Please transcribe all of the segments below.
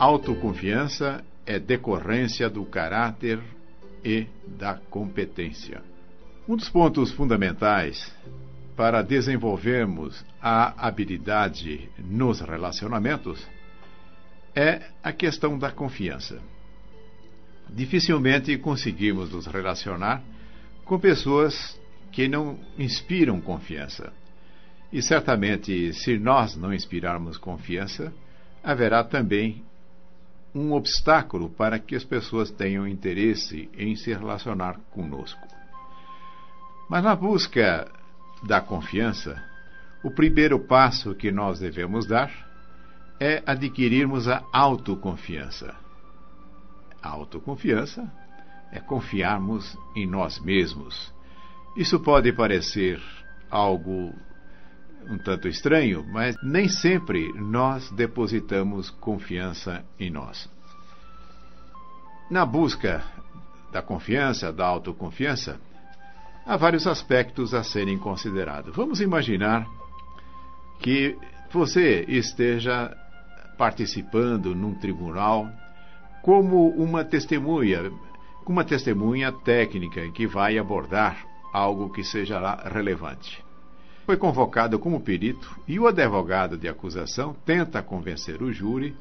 autoconfiança é decorrência do caráter e da competência. Um dos pontos fundamentais para desenvolvermos a habilidade nos relacionamentos é a questão da confiança. Dificilmente conseguimos nos relacionar com pessoas que não inspiram confiança. E certamente, se nós não inspirarmos confiança, haverá também um obstáculo para que as pessoas tenham interesse em se relacionar conosco. Mas na busca da confiança, o primeiro passo que nós devemos dar é adquirirmos a autoconfiança. A autoconfiança é confiarmos em nós mesmos. Isso pode parecer algo um tanto estranho, mas nem sempre nós depositamos confiança em nós. Na busca da confiança, da autoconfiança, há vários aspectos a serem considerados. Vamos imaginar que você esteja participando num tribunal como uma testemunha, uma testemunha técnica que vai abordar algo que seja relevante foi convocado como perito e o advogado de acusação tenta convencer o júri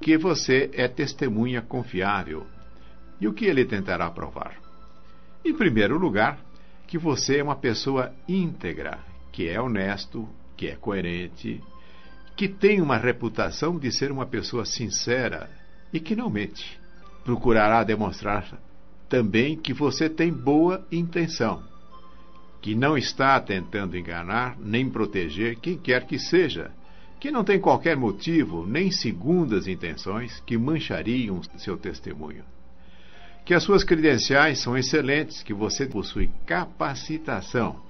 que você é testemunha confiável. E o que ele tentará provar? Em primeiro lugar, que você é uma pessoa íntegra, que é honesto, que é coerente, que tem uma reputação de ser uma pessoa sincera e que não mente. Procurará demonstrar também que você tem boa intenção que não está tentando enganar nem proteger quem quer que seja, que não tem qualquer motivo nem segundas intenções que manchariam seu testemunho. Que as suas credenciais são excelentes, que você possui capacitação,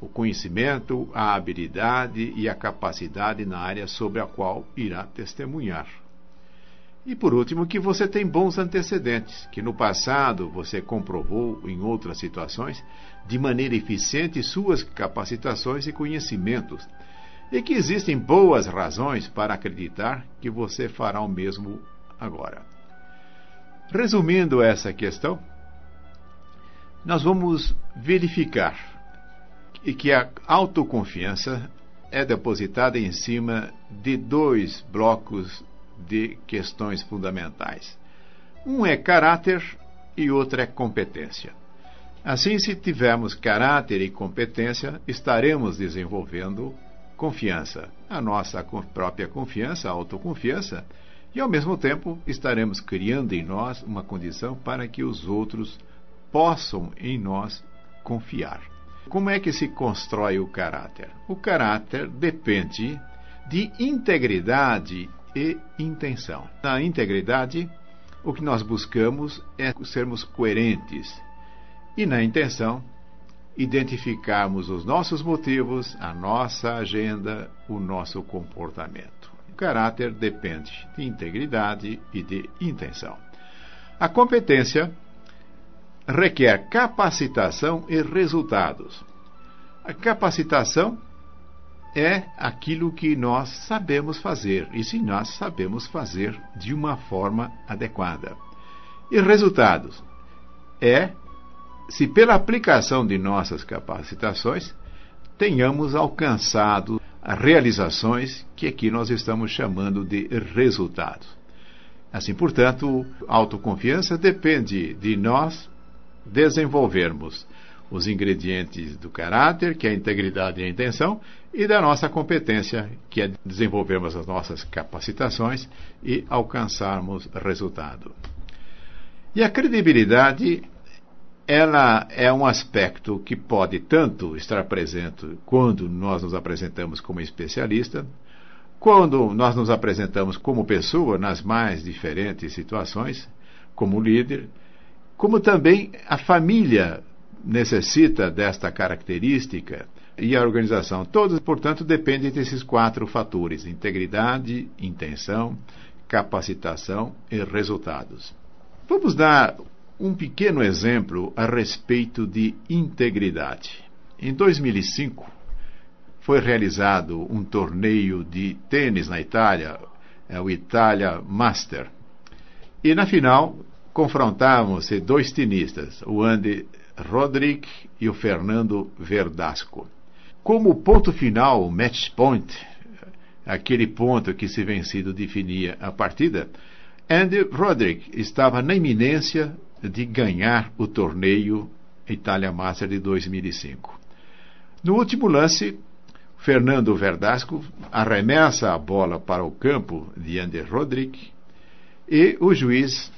o conhecimento, a habilidade e a capacidade na área sobre a qual irá testemunhar. E por último, que você tem bons antecedentes, que no passado você comprovou em outras situações de maneira eficiente suas capacitações e conhecimentos, e que existem boas razões para acreditar que você fará o mesmo agora. Resumindo essa questão, nós vamos verificar que a autoconfiança é depositada em cima de dois blocos de questões fundamentais. Um é caráter e outro é competência. Assim, se tivermos caráter e competência, estaremos desenvolvendo confiança, a nossa própria confiança, a autoconfiança, e ao mesmo tempo estaremos criando em nós uma condição para que os outros possam em nós confiar. Como é que se constrói o caráter? O caráter depende de integridade e intenção. Na integridade, o que nós buscamos é sermos coerentes e na intenção, identificarmos os nossos motivos, a nossa agenda, o nosso comportamento. O caráter depende de integridade e de intenção. A competência requer capacitação e resultados. A capacitação é aquilo que nós sabemos fazer, e se nós sabemos fazer de uma forma adequada. E resultados é se pela aplicação de nossas capacitações tenhamos alcançado realizações que aqui nós estamos chamando de resultados. Assim, portanto, autoconfiança depende de nós desenvolvermos os ingredientes do caráter, que é a integridade e a intenção, e da nossa competência, que é desenvolvermos as nossas capacitações e alcançarmos resultado. E a credibilidade ela é um aspecto que pode tanto estar presente quando nós nos apresentamos como especialista, quando nós nos apresentamos como pessoa nas mais diferentes situações, como líder, como também a família necessita desta característica e a organização. Todos, portanto, dependem desses quatro fatores: integridade, intenção, capacitação e resultados. Vamos dar um pequeno exemplo a respeito de integridade. Em 2005, foi realizado um torneio de tênis na Itália, é o Italia Master, E na final, confrontavam-se dois tenistas, o Andy Roderick e o Fernando Verdasco. Como ponto final, match point, aquele ponto que se vencido definia a partida, Andy Roderick estava na iminência de ganhar o torneio Itália Master de 2005. No último lance, Fernando Verdasco arremessa a bola para o campo de Andy Roderick e o juiz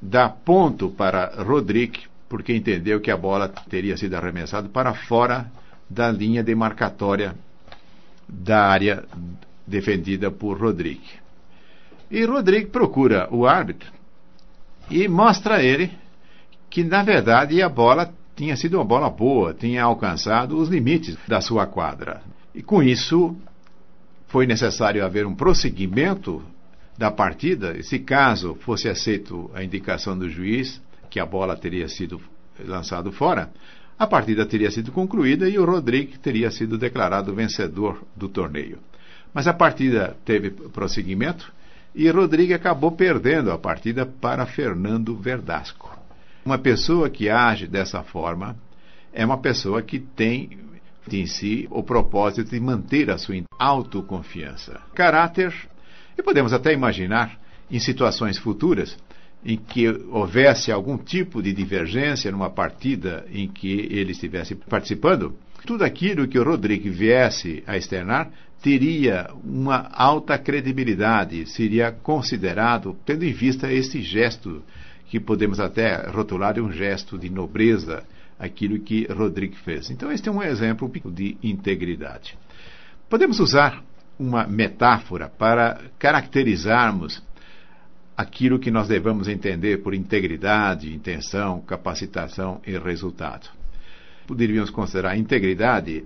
dá ponto para Roderick porque entendeu que a bola teria sido arremessada para fora da linha demarcatória da área defendida por Rodrigo. E Rodrigo procura o árbitro e mostra a ele que, na verdade, a bola tinha sido uma bola boa, tinha alcançado os limites da sua quadra. E com isso, foi necessário haver um prosseguimento da partida. E se caso fosse aceito a indicação do juiz, que a bola teria sido lançada fora, a partida teria sido concluída e o Rodrigo teria sido declarado vencedor do torneio. Mas a partida teve prosseguimento e Rodrigo acabou perdendo a partida para Fernando Verdasco. Uma pessoa que age dessa forma é uma pessoa que tem em si o propósito de manter a sua autoconfiança. Caráter, e podemos até imaginar em situações futuras em que houvesse algum tipo de divergência numa partida em que ele estivesse participando, tudo aquilo que o Rodrigo viesse a externar teria uma alta credibilidade, seria considerado, tendo em vista este gesto, que podemos até rotular de um gesto de nobreza, aquilo que Rodrigo fez. Então, este é um exemplo de integridade. Podemos usar uma metáfora para caracterizarmos aquilo que nós devemos entender por integridade, intenção, capacitação e resultado. Poderíamos considerar integridade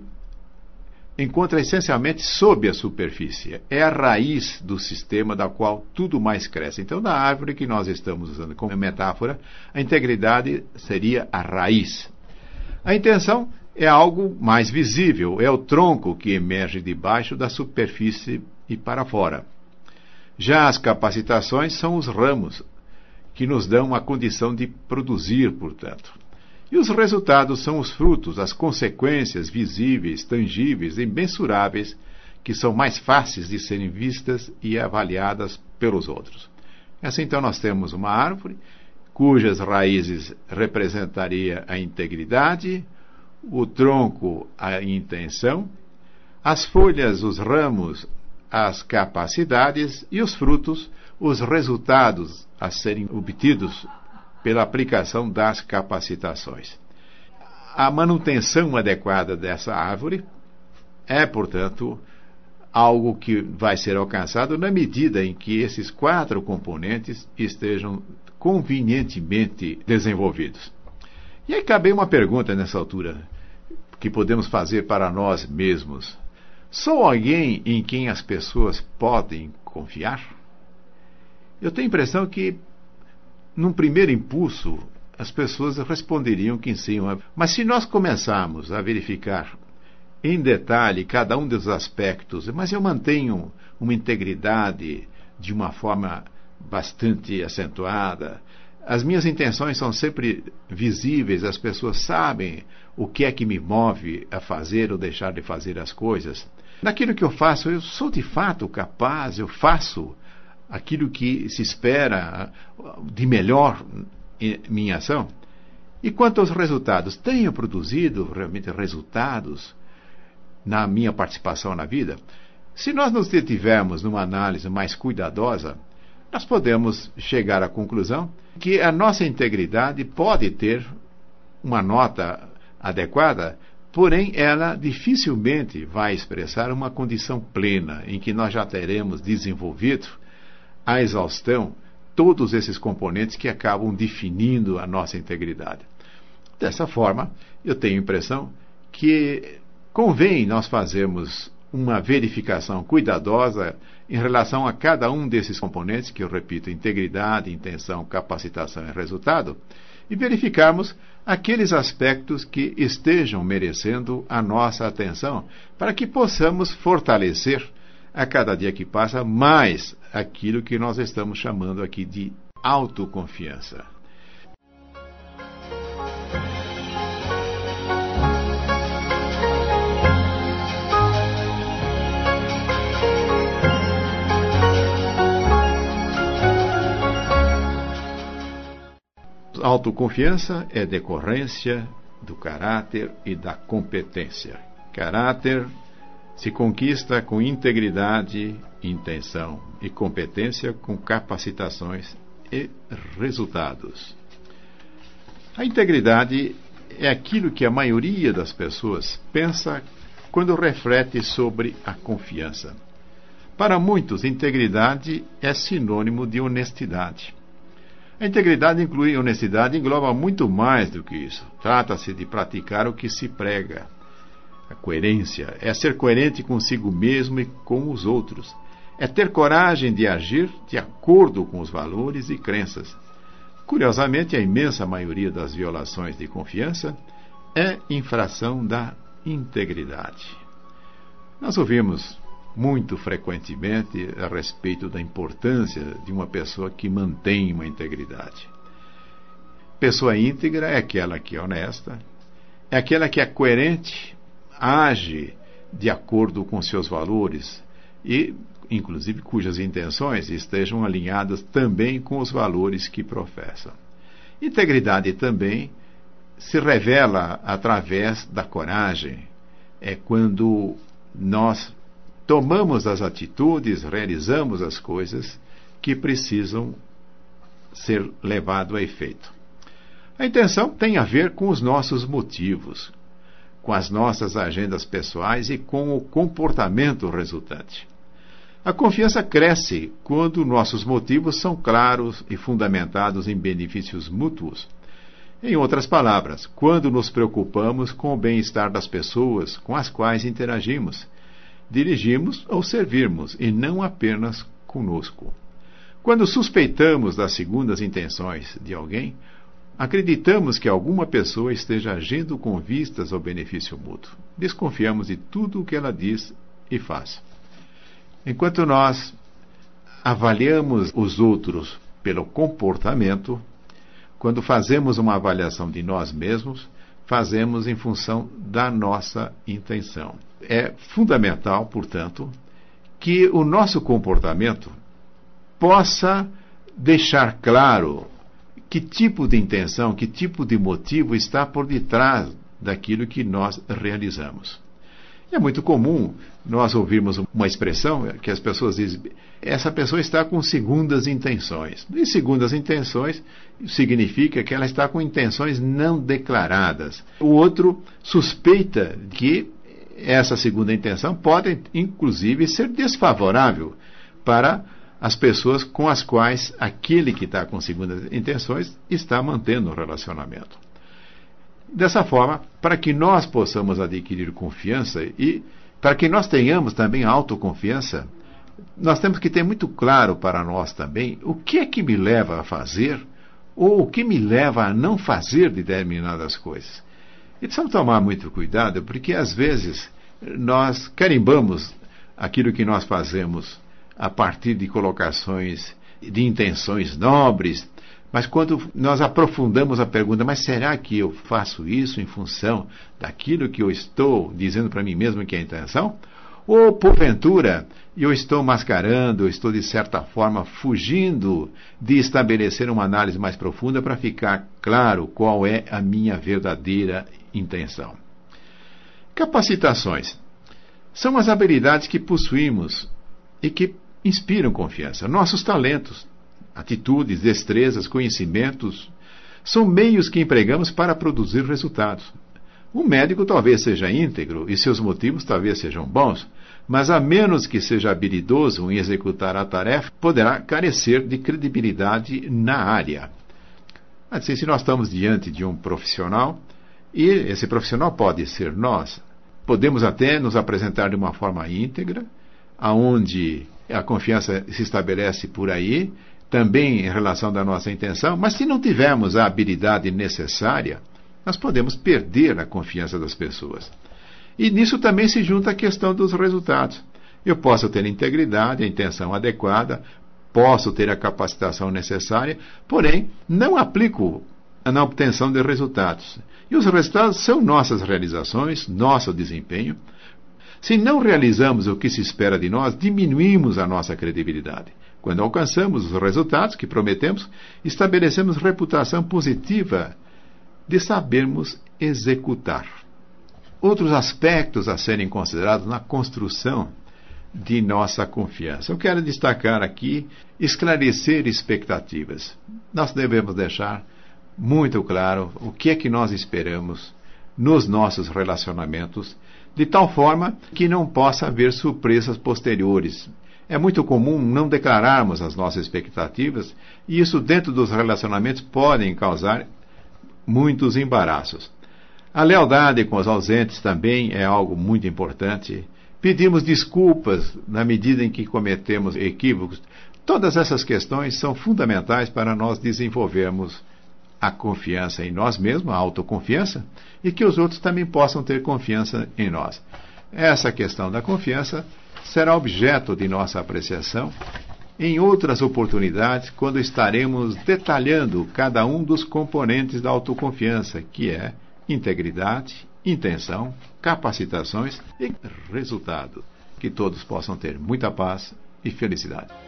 encontra essencialmente sob a superfície. É a raiz do sistema da qual tudo mais cresce. Então, na árvore que nós estamos usando como metáfora, a integridade seria a raiz. A intenção é algo mais visível, é o tronco que emerge debaixo da superfície e para fora. Já as capacitações são os ramos, que nos dão a condição de produzir, portanto. E os resultados são os frutos, as consequências visíveis, tangíveis e mensuráveis, que são mais fáceis de serem vistas e avaliadas pelos outros. Assim, então, nós temos uma árvore cujas raízes representaria a integridade, o tronco a intenção, as folhas, os ramos, as capacidades e os frutos, os resultados a serem obtidos pela aplicação das capacitações. A manutenção adequada dessa árvore é, portanto, algo que vai ser alcançado na medida em que esses quatro componentes estejam convenientemente desenvolvidos. E aí cabe uma pergunta nessa altura que podemos fazer para nós mesmos. Sou alguém em quem as pessoas podem confiar? Eu tenho a impressão que, num primeiro impulso, as pessoas responderiam que sim. Mas se nós começarmos a verificar em detalhe cada um dos aspectos, mas eu mantenho uma integridade de uma forma bastante acentuada, as minhas intenções são sempre visíveis, as pessoas sabem o que é que me move a fazer ou deixar de fazer as coisas. Naquilo que eu faço, eu sou de fato capaz, eu faço aquilo que se espera de melhor em minha ação. E quanto aos resultados, tenho produzido realmente resultados na minha participação na vida? Se nós nos detivermos numa análise mais cuidadosa, nós podemos chegar à conclusão que a nossa integridade pode ter uma nota adequada, porém ela dificilmente vai expressar uma condição plena em que nós já teremos desenvolvido a exaustão todos esses componentes que acabam definindo a nossa integridade. Dessa forma, eu tenho a impressão que convém nós fazermos uma verificação cuidadosa em relação a cada um desses componentes, que eu repito, integridade, intenção, capacitação e resultado, e verificarmos aqueles aspectos que estejam merecendo a nossa atenção, para que possamos fortalecer a cada dia que passa mais aquilo que nós estamos chamando aqui de autoconfiança. Autoconfiança é decorrência do caráter e da competência. Caráter se conquista com integridade, intenção e competência com capacitações e resultados. A integridade é aquilo que a maioria das pessoas pensa quando reflete sobre a confiança. Para muitos, integridade é sinônimo de honestidade. A integridade inclui honestidade engloba muito mais do que isso. Trata-se de praticar o que se prega. A coerência é ser coerente consigo mesmo e com os outros. É ter coragem de agir de acordo com os valores e crenças. Curiosamente, a imensa maioria das violações de confiança é infração da integridade. Nós ouvimos muito frequentemente a respeito da importância de uma pessoa que mantém uma integridade. Pessoa íntegra é aquela que é honesta, é aquela que é coerente, age de acordo com seus valores e, inclusive, cujas intenções estejam alinhadas também com os valores que professa. Integridade também se revela através da coragem. É quando nós tomamos as atitudes, realizamos as coisas que precisam ser levado a efeito. A intenção tem a ver com os nossos motivos, com as nossas agendas pessoais e com o comportamento resultante. A confiança cresce quando nossos motivos são claros e fundamentados em benefícios mútuos. Em outras palavras, quando nos preocupamos com o bem-estar das pessoas com as quais interagimos dirigimos ou servirmos, e não apenas conosco. Quando suspeitamos das segundas intenções de alguém, acreditamos que alguma pessoa esteja agindo com vistas ao benefício mútuo. Desconfiamos de tudo o que ela diz e faz. Enquanto nós avaliamos os outros pelo comportamento, quando fazemos uma avaliação de nós mesmos, fazemos em função da nossa intenção. É fundamental, portanto, que o nosso comportamento possa deixar claro que tipo de intenção, que tipo de motivo está por detrás daquilo que nós realizamos. É muito comum nós ouvirmos uma expressão que as pessoas dizem: essa pessoa está com segundas intenções. E segundas intenções significa que ela está com intenções não declaradas. O outro suspeita que essa segunda intenção pode, inclusive, ser desfavorável para as pessoas com as quais aquele que está com segundas intenções está mantendo o relacionamento. Dessa forma, para que nós possamos adquirir confiança e para que nós tenhamos também autoconfiança, nós temos que ter muito claro para nós também o que é que me leva a fazer ou o que me leva a não fazer determinadas coisas. E precisamos tomar muito cuidado, porque às vezes nós carimbamos aquilo que nós fazemos a partir de colocações de intenções nobres, mas quando nós aprofundamos a pergunta, mas será que eu faço isso em função daquilo que eu estou dizendo para mim mesmo que é a intenção? Ou, porventura, eu estou mascarando, eu estou, de certa forma, fugindo de estabelecer uma análise mais profunda para ficar claro qual é a minha verdadeira intenção? Capacitações são as habilidades que possuímos e que inspiram confiança. Nossos talentos, atitudes, destrezas, conhecimentos, são meios que empregamos para produzir resultados. Um médico talvez seja íntegro e seus motivos talvez sejam bons, mas a menos que seja habilidoso em executar a tarefa, poderá carecer de credibilidade na área. Assim, se nós estamos diante de um profissional, e esse profissional pode ser nós, podemos até nos apresentar de uma forma íntegra, aonde a confiança se estabelece por aí, também em relação da nossa intenção, mas se não tivermos a habilidade necessária, nós podemos perder a confiança das pessoas. E nisso também se junta a questão dos resultados. Eu posso ter integridade, a intenção adequada, posso ter a capacitação necessária, porém não aplico na obtenção de resultados. E os resultados são nossas realizações, nosso desempenho. Se não realizamos o que se espera de nós, diminuímos a nossa credibilidade. Quando alcançamos os resultados que prometemos, estabelecemos reputação positiva de sabermos executar. Outros aspectos a serem considerados na construção de nossa confiança. Eu quero destacar aqui esclarecer expectativas. Nós devemos deixar muito claro o que é que nós esperamos nos nossos relacionamentos, de tal forma que não possa haver surpresas posteriores. É muito comum não declararmos as nossas expectativas e isso dentro dos relacionamentos podem causar muitos embaraços. A lealdade com os ausentes também é algo muito importante. Pedimos desculpas na medida em que cometemos equívocos. Todas essas questões são fundamentais para nós desenvolvermos a confiança em nós mesmos, a autoconfiança, e que os outros também possam ter confiança em nós. Essa questão da confiança será objeto de nossa apreciação em outras oportunidades, quando estaremos detalhando cada um dos componentes da autoconfiança, que é integridade, intenção, capacitações e resultado. Que todos possam ter muita paz e felicidade.